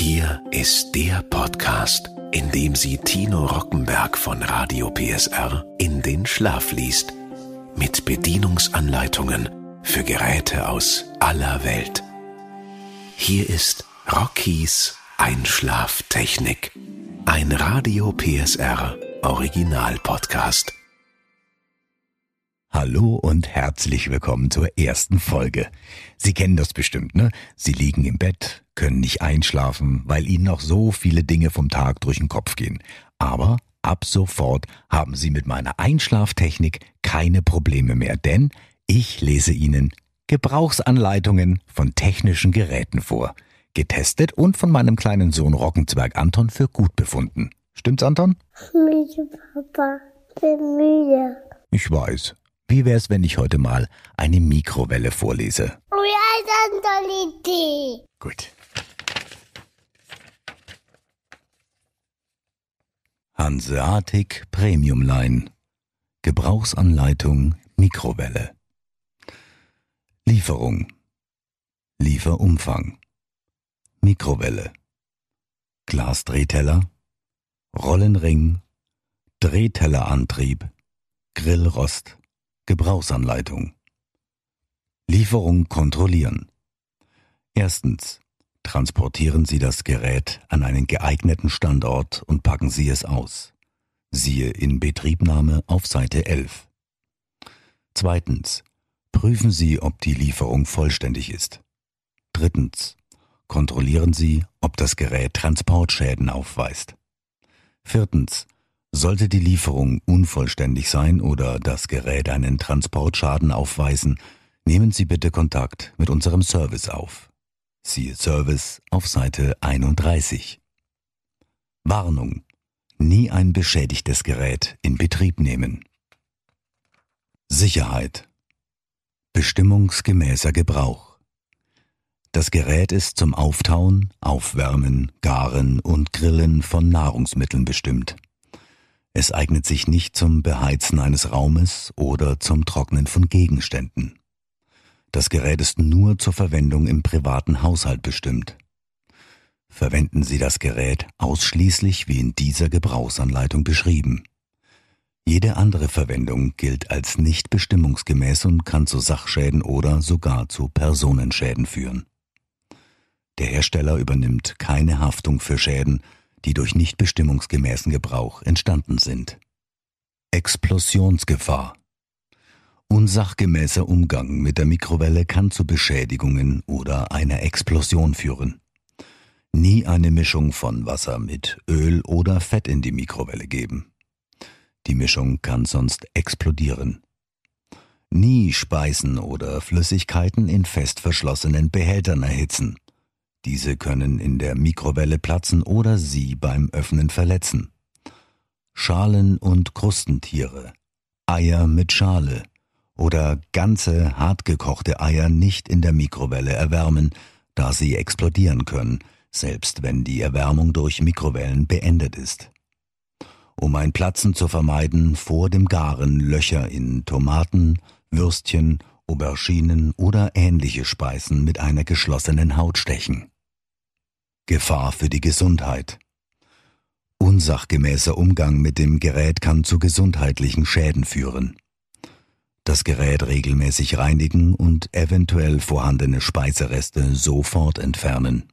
Hier ist der Podcast, in dem sie Tino Rockenberg von Radio PSR in den Schlaf liest. Mit Bedienungsanleitungen für Geräte aus aller Welt. Hier ist Rockies Einschlaftechnik. Ein Radio PSR Original Podcast. Hallo und herzlich willkommen zur ersten Folge. Sie kennen das bestimmt, ne? Sie liegen im Bett, können nicht einschlafen, weil Ihnen noch so viele Dinge vom Tag durch den Kopf gehen. Aber ab sofort haben Sie mit meiner Einschlaftechnik keine Probleme mehr, denn ich lese Ihnen Gebrauchsanleitungen von technischen Geräten vor. Getestet und von meinem kleinen Sohn Rockenzwerg Anton für gut befunden. Stimmt's, Anton? Müde, Papa. Bin müde. Ich weiß. Wie wär's, wenn ich heute mal eine Mikrowelle vorlese? Oh ja, das ist eine tolle Idee. Gut. Hanseatic Premium Line. Gebrauchsanleitung Mikrowelle. Lieferung. Lieferumfang. Mikrowelle. Glasdrehteller. Rollenring. Drehteillerantrieb. Grillrost. Gebrauchsanleitung. Lieferung kontrollieren. Erstens. Transportieren Sie das Gerät an einen geeigneten Standort und packen Sie es aus. Siehe in Betriebnahme auf Seite 11. Zweitens. Prüfen Sie, ob die Lieferung vollständig ist. Drittens. Kontrollieren Sie, ob das Gerät Transportschäden aufweist. Viertens. Sollte die Lieferung unvollständig sein oder das Gerät einen Transportschaden aufweisen, nehmen Sie bitte Kontakt mit unserem Service auf. Siehe Service auf Seite 31. Warnung. Nie ein beschädigtes Gerät in Betrieb nehmen. Sicherheit. Bestimmungsgemäßer Gebrauch. Das Gerät ist zum Auftauen, Aufwärmen, Garen und Grillen von Nahrungsmitteln bestimmt. Es eignet sich nicht zum Beheizen eines Raumes oder zum Trocknen von Gegenständen. Das Gerät ist nur zur Verwendung im privaten Haushalt bestimmt. Verwenden Sie das Gerät ausschließlich wie in dieser Gebrauchsanleitung beschrieben. Jede andere Verwendung gilt als nicht bestimmungsgemäß und kann zu Sachschäden oder sogar zu Personenschäden führen. Der Hersteller übernimmt keine Haftung für Schäden, die durch nicht bestimmungsgemäßen Gebrauch entstanden sind. Explosionsgefahr Unsachgemäßer Umgang mit der Mikrowelle kann zu Beschädigungen oder einer Explosion führen. Nie eine Mischung von Wasser mit Öl oder Fett in die Mikrowelle geben. Die Mischung kann sonst explodieren. Nie Speisen oder Flüssigkeiten in fest verschlossenen Behältern erhitzen. Diese können in der Mikrowelle platzen oder sie beim Öffnen verletzen. Schalen- und Krustentiere, Eier mit Schale oder ganze hartgekochte Eier nicht in der Mikrowelle erwärmen, da sie explodieren können, selbst wenn die Erwärmung durch Mikrowellen beendet ist. Um ein Platzen zu vermeiden, vor dem Garen Löcher in Tomaten, Würstchen Auberginen oder ähnliche Speisen mit einer geschlossenen Haut stechen. Gefahr für die Gesundheit. Unsachgemäßer Umgang mit dem Gerät kann zu gesundheitlichen Schäden führen. Das Gerät regelmäßig reinigen und eventuell vorhandene Speisereste sofort entfernen.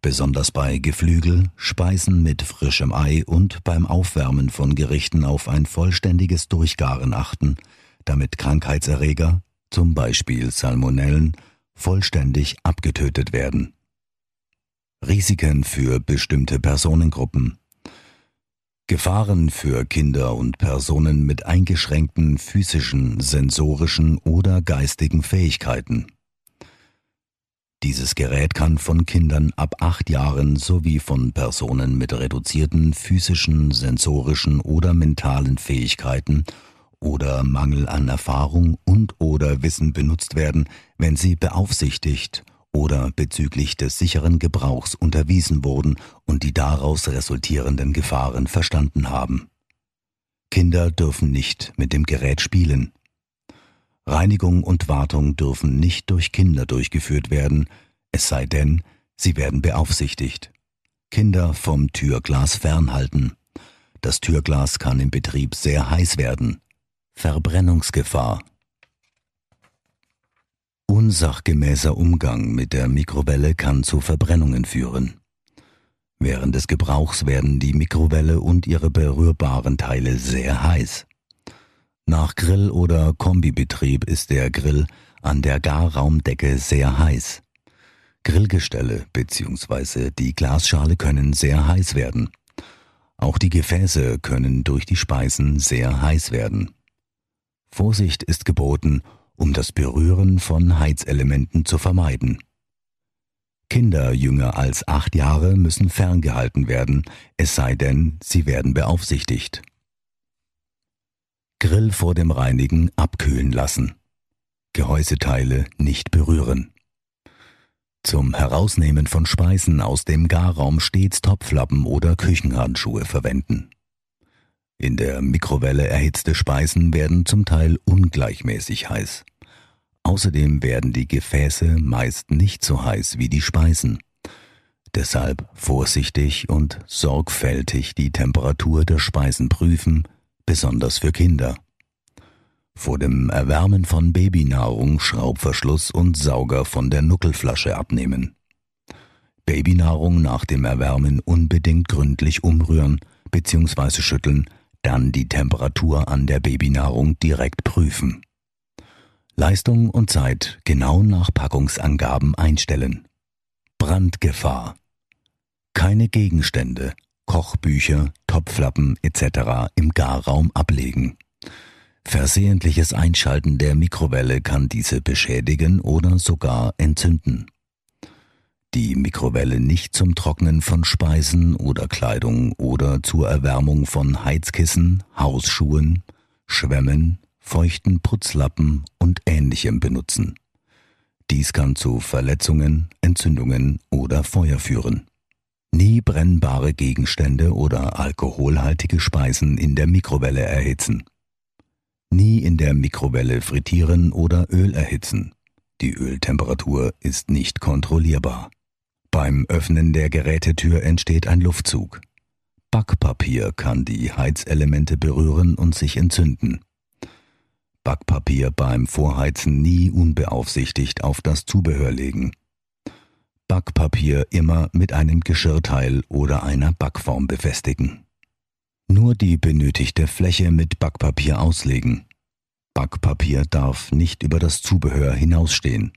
Besonders bei Geflügel, Speisen mit frischem Ei und beim Aufwärmen von Gerichten auf ein vollständiges Durchgaren achten – damit Krankheitserreger, zum Beispiel Salmonellen, vollständig abgetötet werden. Risiken für bestimmte Personengruppen. Gefahren für Kinder und Personen mit eingeschränkten physischen, sensorischen oder geistigen Fähigkeiten. Dieses Gerät kann von Kindern ab acht Jahren sowie von Personen mit reduzierten physischen, sensorischen oder mentalen Fähigkeiten oder Mangel an Erfahrung und oder Wissen benutzt werden, wenn sie beaufsichtigt oder bezüglich des sicheren Gebrauchs unterwiesen wurden und die daraus resultierenden Gefahren verstanden haben. Kinder dürfen nicht mit dem Gerät spielen. Reinigung und Wartung dürfen nicht durch Kinder durchgeführt werden, es sei denn, Sie werden beaufsichtigt. Kinder vom Türglas fernhalten. Das Türglas kann im Betrieb sehr heiß werden. Verbrennungsgefahr. Unsachgemäßer Umgang mit der Mikrowelle kann zu Verbrennungen führen. Während des Gebrauchs werden die Mikrowelle und ihre berührbaren Teile sehr heiß. Nach Grill- oder Kombibetrieb ist der Grill an der Garraumdecke sehr heiß. Grillgestelle bzw. die Glasschale können sehr heiß werden. Auch die Gefäße können durch die Speisen sehr heiß werden. Vorsicht ist geboten, um das Berühren von Heizelementen zu vermeiden. Kinder jünger als acht Jahre müssen ferngehalten werden, es sei denn, sie werden beaufsichtigt. Grill vor dem Reinigen abkühlen lassen. Gehäuseteile nicht berühren. Zum Herausnehmen von Speisen aus dem Garraum stets Topflappen oder Küchenhandschuhe verwenden. In der Mikrowelle erhitzte Speisen werden zum Teil ungleichmäßig heiß. Außerdem werden die Gefäße meist nicht so heiß wie die Speisen. Deshalb vorsichtig und sorgfältig die Temperatur der Speisen prüfen, besonders für Kinder. Vor dem Erwärmen von Babynahrung Schraubverschluss und Sauger von der Nuckelflasche abnehmen. Babynahrung nach dem Erwärmen unbedingt gründlich umrühren bzw. schütteln, dann die Temperatur an der Babynahrung direkt prüfen. Leistung und Zeit genau nach Packungsangaben einstellen. Brandgefahr. Keine Gegenstände, Kochbücher, Topflappen etc. im Garraum ablegen. Versehentliches Einschalten der Mikrowelle kann diese beschädigen oder sogar entzünden. Die Mikrowelle nicht zum Trocknen von Speisen oder Kleidung oder zur Erwärmung von Heizkissen, Hausschuhen, Schwämmen, feuchten Putzlappen und ähnlichem benutzen. Dies kann zu Verletzungen, Entzündungen oder Feuer führen. Nie brennbare Gegenstände oder alkoholhaltige Speisen in der Mikrowelle erhitzen. Nie in der Mikrowelle frittieren oder Öl erhitzen. Die Öltemperatur ist nicht kontrollierbar. Beim Öffnen der Gerätetür entsteht ein Luftzug. Backpapier kann die Heizelemente berühren und sich entzünden. Backpapier beim Vorheizen nie unbeaufsichtigt auf das Zubehör legen. Backpapier immer mit einem Geschirrteil oder einer Backform befestigen. Nur die benötigte Fläche mit Backpapier auslegen. Backpapier darf nicht über das Zubehör hinausstehen.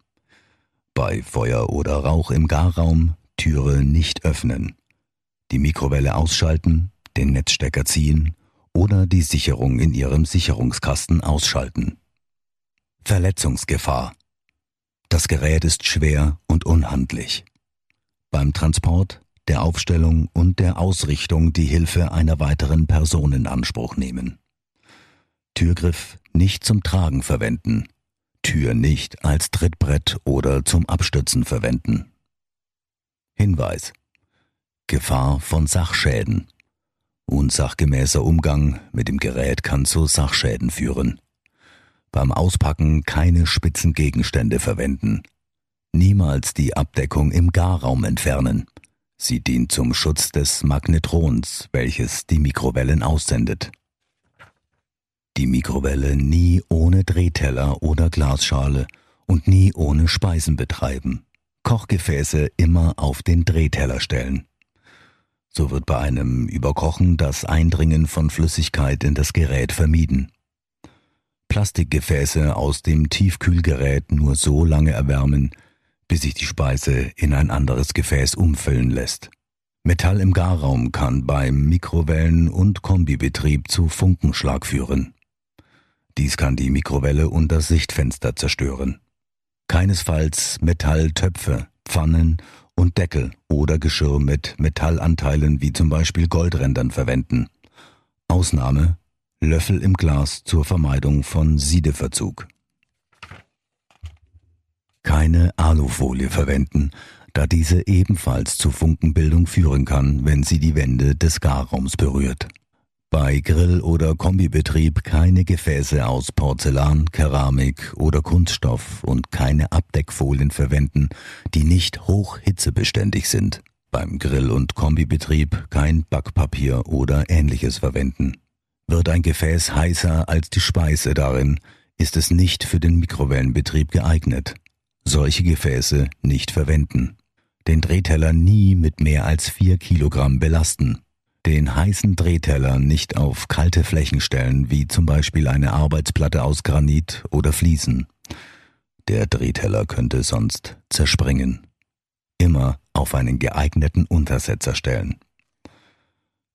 Bei Feuer oder Rauch im Garraum Türe nicht öffnen. Die Mikrowelle ausschalten, den Netzstecker ziehen oder die Sicherung in Ihrem Sicherungskasten ausschalten. Verletzungsgefahr. Das Gerät ist schwer und unhandlich. Beim Transport, der Aufstellung und der Ausrichtung die Hilfe einer weiteren Person in Anspruch nehmen. Türgriff nicht zum Tragen verwenden. Tür nicht als Trittbrett oder zum Abstützen verwenden. Hinweis. Gefahr von Sachschäden. Unsachgemäßer Umgang mit dem Gerät kann zu Sachschäden führen. Beim Auspacken keine spitzen Gegenstände verwenden. Niemals die Abdeckung im Garraum entfernen. Sie dient zum Schutz des Magnetrons, welches die Mikrowellen aussendet. Die Mikrowelle nie ohne Drehteller oder Glasschale und nie ohne Speisen betreiben. Kochgefäße immer auf den Drehteller stellen. So wird bei einem Überkochen das Eindringen von Flüssigkeit in das Gerät vermieden. Plastikgefäße aus dem Tiefkühlgerät nur so lange erwärmen, bis sich die Speise in ein anderes Gefäß umfüllen lässt. Metall im Garraum kann beim Mikrowellen- und Kombibetrieb zu Funkenschlag führen. Dies kann die Mikrowelle und das Sichtfenster zerstören. Keinesfalls Metalltöpfe, Pfannen und Deckel oder Geschirr mit Metallanteilen wie zum Beispiel Goldrändern verwenden. Ausnahme Löffel im Glas zur Vermeidung von Siedeverzug. Keine Alufolie verwenden, da diese ebenfalls zu Funkenbildung führen kann, wenn sie die Wände des Garraums berührt. Bei Grill- oder Kombibetrieb keine Gefäße aus Porzellan, Keramik oder Kunststoff und keine Abdeckfolien verwenden, die nicht hochhitzebeständig sind. Beim Grill- und Kombibetrieb kein Backpapier oder ähnliches verwenden. Wird ein Gefäß heißer als die Speise darin, ist es nicht für den Mikrowellenbetrieb geeignet. Solche Gefäße nicht verwenden. Den Drehteller nie mit mehr als vier Kilogramm belasten den heißen Drehteller nicht auf kalte Flächen stellen, wie zum Beispiel eine Arbeitsplatte aus Granit oder Fliesen. Der Drehteller könnte sonst zerspringen. Immer auf einen geeigneten Untersetzer stellen.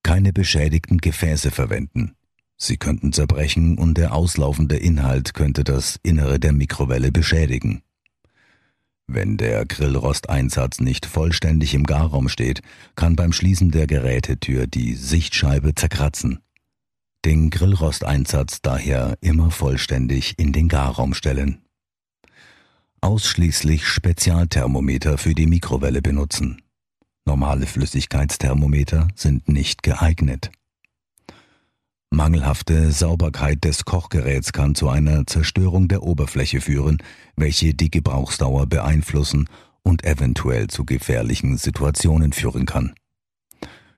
Keine beschädigten Gefäße verwenden. Sie könnten zerbrechen und der auslaufende Inhalt könnte das Innere der Mikrowelle beschädigen. Wenn der Grillrosteinsatz nicht vollständig im Garraum steht, kann beim Schließen der Gerätetür die Sichtscheibe zerkratzen. Den Grillrosteinsatz daher immer vollständig in den Garraum stellen. Ausschließlich Spezialthermometer für die Mikrowelle benutzen. Normale Flüssigkeitsthermometer sind nicht geeignet. Mangelhafte Sauberkeit des Kochgeräts kann zu einer Zerstörung der Oberfläche führen, welche die Gebrauchsdauer beeinflussen und eventuell zu gefährlichen Situationen führen kann.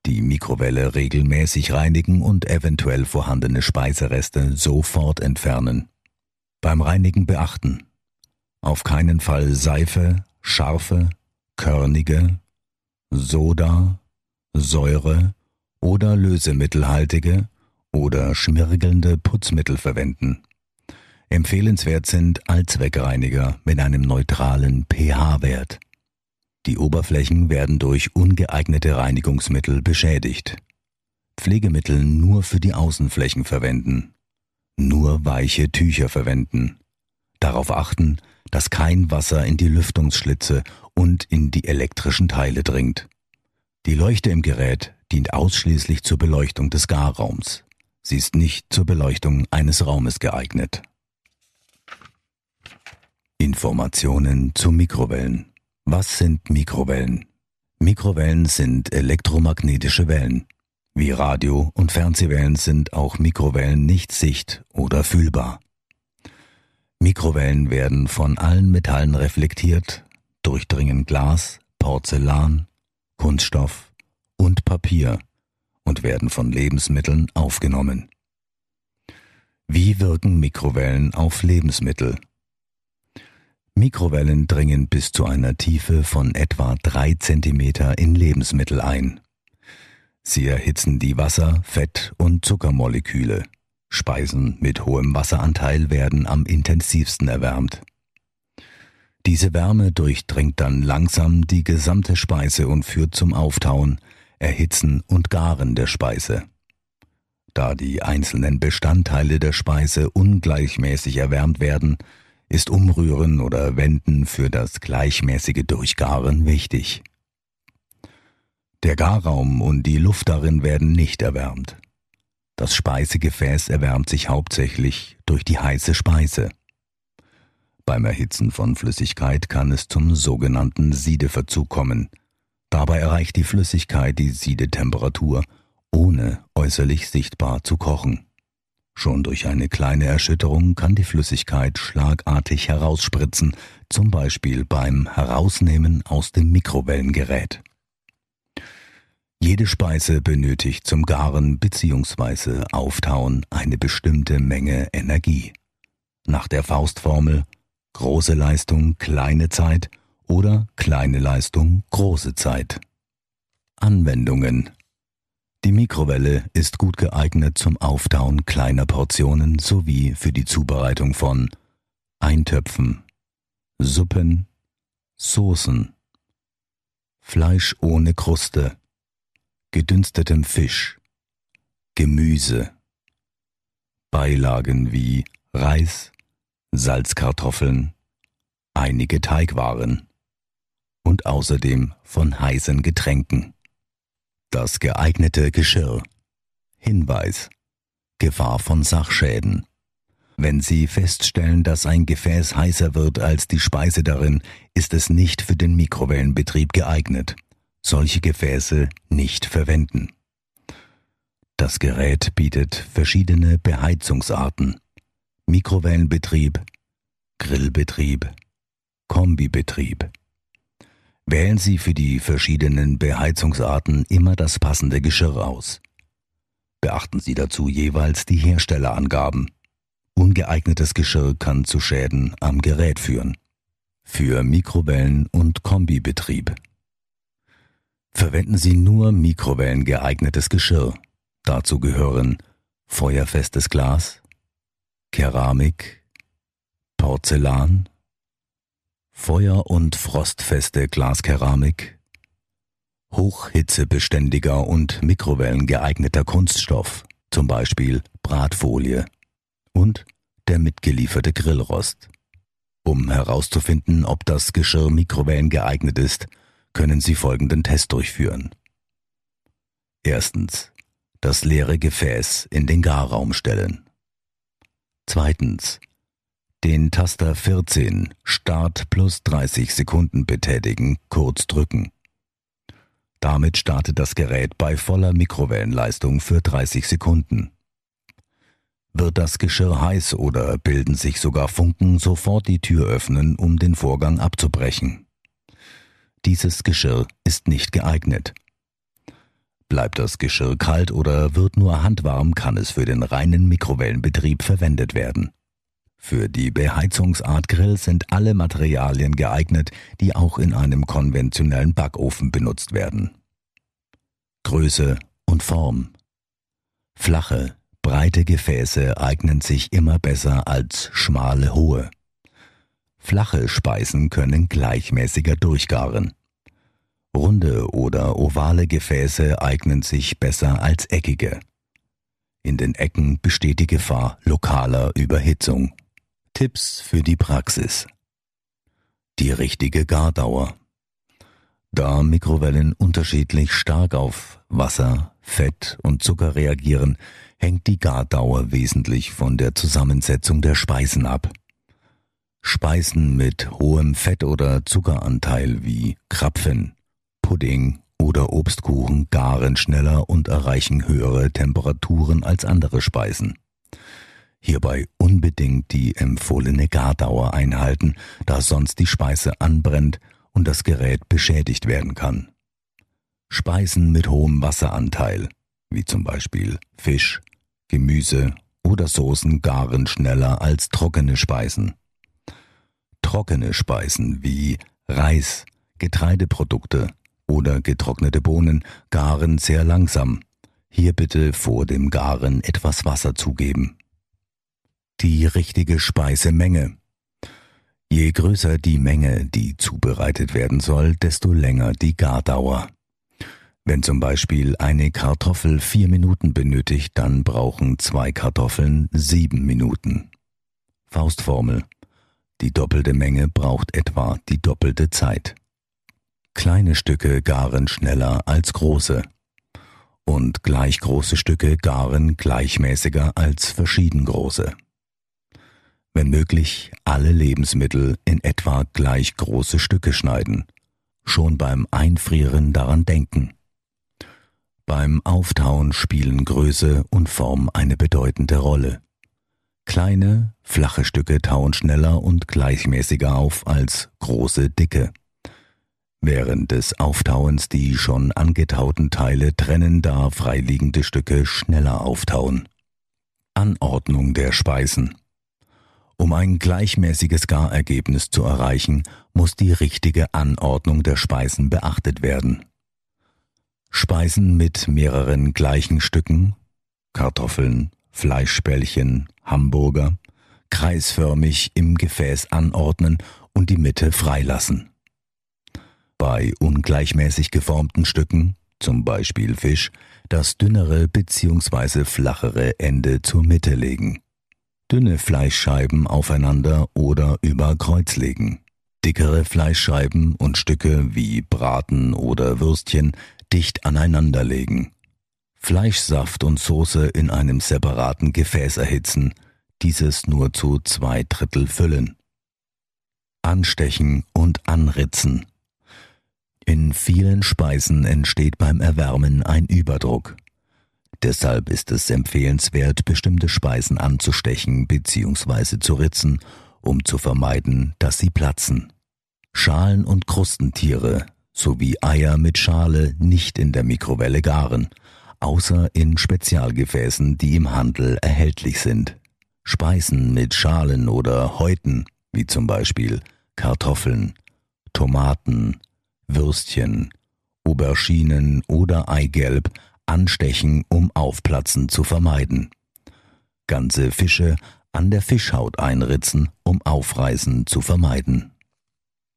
Die Mikrowelle regelmäßig reinigen und eventuell vorhandene Speisereste sofort entfernen. Beim Reinigen beachten. Auf keinen Fall Seife, scharfe, körnige, Soda, Säure oder lösemittelhaltige oder schmirgelnde Putzmittel verwenden. Empfehlenswert sind Allzweckreiniger mit einem neutralen pH-Wert. Die Oberflächen werden durch ungeeignete Reinigungsmittel beschädigt. Pflegemittel nur für die Außenflächen verwenden. Nur weiche Tücher verwenden. Darauf achten, dass kein Wasser in die Lüftungsschlitze und in die elektrischen Teile dringt. Die Leuchte im Gerät dient ausschließlich zur Beleuchtung des Garraums. Sie ist nicht zur Beleuchtung eines Raumes geeignet. Informationen zu Mikrowellen. Was sind Mikrowellen? Mikrowellen sind elektromagnetische Wellen. Wie Radio- und Fernsehwellen sind auch Mikrowellen nicht sicht- oder fühlbar. Mikrowellen werden von allen Metallen reflektiert, durchdringen Glas, Porzellan, Kunststoff und Papier und werden von Lebensmitteln aufgenommen. Wie wirken Mikrowellen auf Lebensmittel? Mikrowellen dringen bis zu einer Tiefe von etwa drei Zentimeter in Lebensmittel ein. Sie erhitzen die Wasser-, Fett- und Zuckermoleküle. Speisen mit hohem Wasseranteil werden am intensivsten erwärmt. Diese Wärme durchdringt dann langsam die gesamte Speise und führt zum Auftauen, Erhitzen und Garen der Speise. Da die einzelnen Bestandteile der Speise ungleichmäßig erwärmt werden, ist Umrühren oder Wenden für das gleichmäßige Durchgaren wichtig. Der Garraum und die Luft darin werden nicht erwärmt. Das Speisegefäß erwärmt sich hauptsächlich durch die heiße Speise. Beim Erhitzen von Flüssigkeit kann es zum sogenannten Siedeverzug kommen – Dabei erreicht die Flüssigkeit die Siedetemperatur, ohne äußerlich sichtbar zu kochen. Schon durch eine kleine Erschütterung kann die Flüssigkeit schlagartig herausspritzen, zum Beispiel beim Herausnehmen aus dem Mikrowellengerät. Jede Speise benötigt zum Garen bzw. Auftauen eine bestimmte Menge Energie. Nach der Faustformel große Leistung, kleine Zeit – oder kleine Leistung, große Zeit. Anwendungen Die Mikrowelle ist gut geeignet zum Auftauen kleiner Portionen sowie für die Zubereitung von Eintöpfen, Suppen, Soßen, Fleisch ohne Kruste, gedünstetem Fisch, Gemüse, Beilagen wie Reis, Salzkartoffeln, einige Teigwaren und außerdem von heißen Getränken. Das geeignete Geschirr. Hinweis. Gefahr von Sachschäden. Wenn Sie feststellen, dass ein Gefäß heißer wird als die Speise darin, ist es nicht für den Mikrowellenbetrieb geeignet. Solche Gefäße nicht verwenden. Das Gerät bietet verschiedene Beheizungsarten. Mikrowellenbetrieb, Grillbetrieb, Kombibetrieb. Wählen Sie für die verschiedenen Beheizungsarten immer das passende Geschirr aus. Beachten Sie dazu jeweils die Herstellerangaben. Ungeeignetes Geschirr kann zu Schäden am Gerät führen. Für Mikrowellen- und Kombibetrieb. Verwenden Sie nur mikrowellengeeignetes Geschirr. Dazu gehören feuerfestes Glas, Keramik, Porzellan, feuer- und frostfeste Glaskeramik, hochhitzebeständiger und mikrowellengeeigneter Kunststoff, zum Beispiel Bratfolie und der mitgelieferte Grillrost. Um herauszufinden, ob das Geschirr Mikrowellen geeignet ist, können Sie folgenden Test durchführen. Erstens. Das leere Gefäß in den Garraum stellen. Zweitens. Den Taster 14 Start plus 30 Sekunden betätigen, kurz drücken. Damit startet das Gerät bei voller Mikrowellenleistung für 30 Sekunden. Wird das Geschirr heiß oder bilden sich sogar Funken, sofort die Tür öffnen, um den Vorgang abzubrechen. Dieses Geschirr ist nicht geeignet. Bleibt das Geschirr kalt oder wird nur handwarm, kann es für den reinen Mikrowellenbetrieb verwendet werden. Für die Beheizungsart Grill sind alle Materialien geeignet, die auch in einem konventionellen Backofen benutzt werden. Größe und Form. Flache, Breite Gefäße eignen sich immer besser als schmale hohe. Flache Speisen können gleichmäßiger durchgaren. Runde oder ovale Gefäße eignen sich besser als eckige. In den Ecken besteht die Gefahr lokaler Überhitzung. Tipps für die Praxis. Die richtige Gardauer. Da Mikrowellen unterschiedlich stark auf Wasser, Fett und Zucker reagieren, hängt die Gardauer wesentlich von der Zusammensetzung der Speisen ab. Speisen mit hohem Fett- oder Zuckeranteil wie Krapfen, Pudding oder Obstkuchen garen schneller und erreichen höhere Temperaturen als andere Speisen. Hierbei unbedingt die empfohlene Gardauer einhalten, da sonst die Speise anbrennt und das Gerät beschädigt werden kann. Speisen mit hohem Wasseranteil, wie zum Beispiel Fisch, Gemüse oder Soßen garen schneller als trockene Speisen. Trockene Speisen wie Reis, Getreideprodukte oder getrocknete Bohnen garen sehr langsam. Hier bitte vor dem Garen etwas Wasser zugeben. Die richtige Speisemenge. Je größer die Menge, die zubereitet werden soll, desto länger die Gardauer. Wenn zum Beispiel eine Kartoffel vier Minuten benötigt, dann brauchen zwei Kartoffeln sieben Minuten. Faustformel. Die doppelte Menge braucht etwa die doppelte Zeit. Kleine Stücke garen schneller als große. Und gleich große Stücke garen gleichmäßiger als verschieden große. Wenn möglich, alle Lebensmittel in etwa gleich große Stücke schneiden. Schon beim Einfrieren daran denken. Beim Auftauen spielen Größe und Form eine bedeutende Rolle. Kleine, flache Stücke tauen schneller und gleichmäßiger auf als große, dicke. Während des Auftauens die schon angetauten Teile trennen, da freiliegende Stücke schneller auftauen. Anordnung der Speisen. Um ein gleichmäßiges Garergebnis zu erreichen, muss die richtige Anordnung der Speisen beachtet werden. Speisen mit mehreren gleichen Stücken, Kartoffeln, Fleischbällchen, Hamburger, kreisförmig im Gefäß anordnen und die Mitte freilassen. Bei ungleichmäßig geformten Stücken, zum Beispiel Fisch, das dünnere bzw. flachere Ende zur Mitte legen. Dünne Fleischscheiben aufeinander oder über Kreuz legen. Dickere Fleischscheiben und Stücke wie Braten oder Würstchen dicht aneinanderlegen. Fleischsaft und Soße in einem separaten Gefäß erhitzen, dieses nur zu zwei Drittel füllen. Anstechen und anritzen. In vielen Speisen entsteht beim Erwärmen ein Überdruck. Deshalb ist es empfehlenswert, bestimmte Speisen anzustechen bzw. zu ritzen, um zu vermeiden, dass sie platzen. Schalen- und Krustentiere sowie Eier mit Schale nicht in der Mikrowelle garen, außer in Spezialgefäßen, die im Handel erhältlich sind. Speisen mit Schalen oder Häuten, wie zum Beispiel Kartoffeln, Tomaten, Würstchen, Auberginen oder Eigelb, anstechen, um Aufplatzen zu vermeiden. Ganze Fische an der Fischhaut einritzen, um Aufreißen zu vermeiden.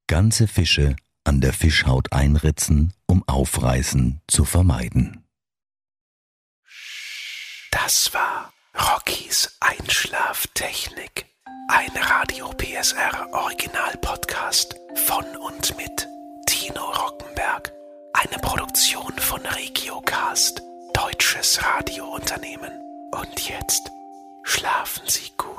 Ganze Fische an der Fischhaut einritzen, um Aufreißen zu vermeiden. Das war Rockies Einschlaftechnik. Ein Radio PSR Original Podcast von und mit Tino Rockenberg. Eine Produktion von Regiocast, deutsches Radiounternehmen. Und jetzt schlafen Sie gut.